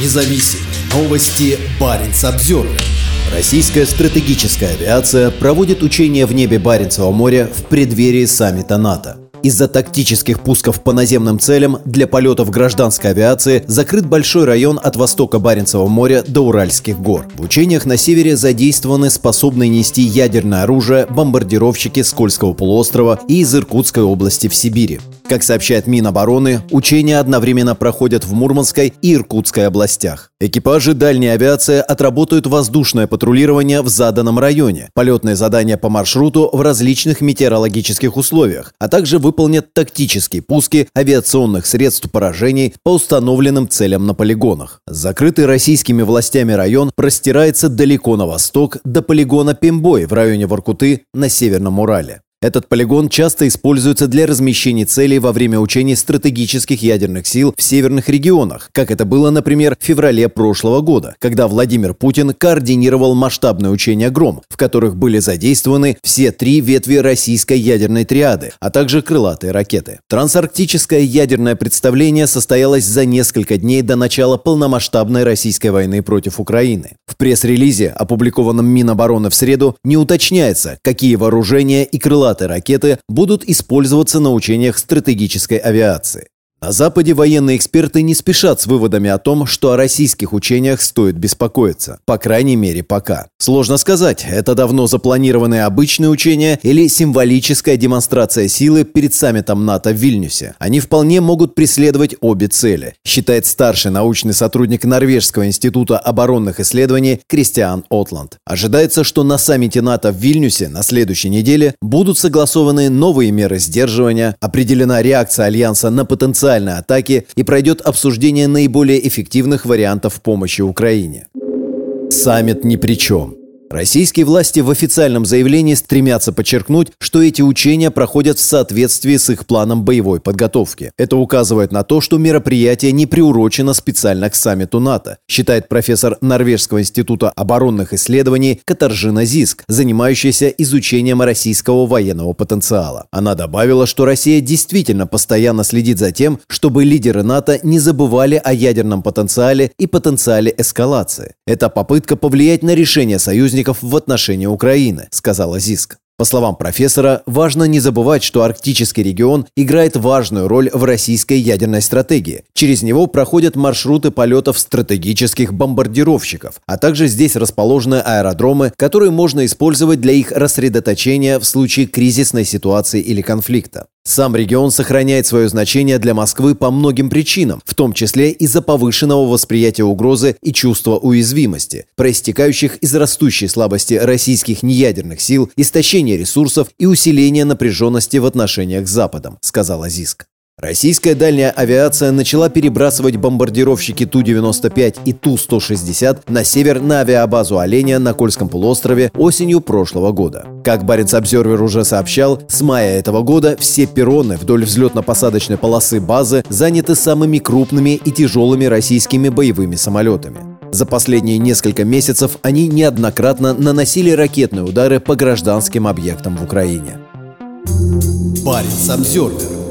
независим. Новости Баренц Обзервер. Российская стратегическая авиация проводит учения в небе Баренцева моря в преддверии саммита НАТО. Из-за тактических пусков по наземным целям для полетов гражданской авиации закрыт большой район от востока Баренцева моря до Уральских гор. В учениях на севере задействованы способные нести ядерное оружие бомбардировщики с полуострова и из Иркутской области в Сибири. Как сообщает Минобороны, учения одновременно проходят в Мурманской и Иркутской областях. Экипажи дальней авиации отработают воздушное патрулирование в заданном районе, полетные задания по маршруту в различных метеорологических условиях, а также выполнят тактические пуски авиационных средств поражений по установленным целям на полигонах. Закрытый российскими властями район простирается далеко на восток до полигона Пембой в районе Воркуты на Северном Урале. Этот полигон часто используется для размещения целей во время учений стратегических ядерных сил в северных регионах, как это было, например, в феврале прошлого года, когда Владимир Путин координировал масштабное учение «Гром», в которых были задействованы все три ветви российской ядерной триады, а также крылатые ракеты. Трансарктическое ядерное представление состоялось за несколько дней до начала полномасштабной российской войны против Украины. В пресс-релизе, опубликованном Минобороны в среду, не уточняется, какие вооружения и крылатые крылатые ракеты будут использоваться на учениях стратегической авиации. На Западе военные эксперты не спешат с выводами о том, что о российских учениях стоит беспокоиться. По крайней мере, пока. Сложно сказать, это давно запланированные обычные учения или символическая демонстрация силы перед саммитом НАТО в Вильнюсе. Они вполне могут преследовать обе цели, считает старший научный сотрудник Норвежского института оборонных исследований Кристиан Отланд. Ожидается, что на саммите НАТО в Вильнюсе на следующей неделе будут согласованы новые меры сдерживания, определена реакция Альянса на потенциал потенциальной атаки и пройдет обсуждение наиболее эффективных вариантов помощи Украине. Саммит ни при чем. Российские власти в официальном заявлении стремятся подчеркнуть, что эти учения проходят в соответствии с их планом боевой подготовки. Это указывает на то, что мероприятие не приурочено специально к саммиту НАТО, считает профессор Норвежского института оборонных исследований Катаржина Зиск, занимающаяся изучением российского военного потенциала. Она добавила, что Россия действительно постоянно следит за тем, чтобы лидеры НАТО не забывали о ядерном потенциале и потенциале эскалации. Это попытка повлиять на решение союзников союзников в отношении Украины, сказала Зиск. По словам профессора, важно не забывать, что арктический регион играет важную роль в российской ядерной стратегии. Через него проходят маршруты полетов стратегических бомбардировщиков, а также здесь расположены аэродромы, которые можно использовать для их рассредоточения в случае кризисной ситуации или конфликта. Сам регион сохраняет свое значение для Москвы по многим причинам, в том числе из-за повышенного восприятия угрозы и чувства уязвимости, проистекающих из растущей слабости российских неядерных сил, истощения ресурсов и усиления напряженности в отношениях с Западом, сказала Зиск. Российская дальняя авиация начала перебрасывать бомбардировщики Ту-95 и Ту-160 на север на авиабазу «Оленя» на Кольском полуострове осенью прошлого года. Как Баренц Обзервер уже сообщал, с мая этого года все перроны вдоль взлетно-посадочной полосы базы заняты самыми крупными и тяжелыми российскими боевыми самолетами. За последние несколько месяцев они неоднократно наносили ракетные удары по гражданским объектам в Украине. Баренц Обзервер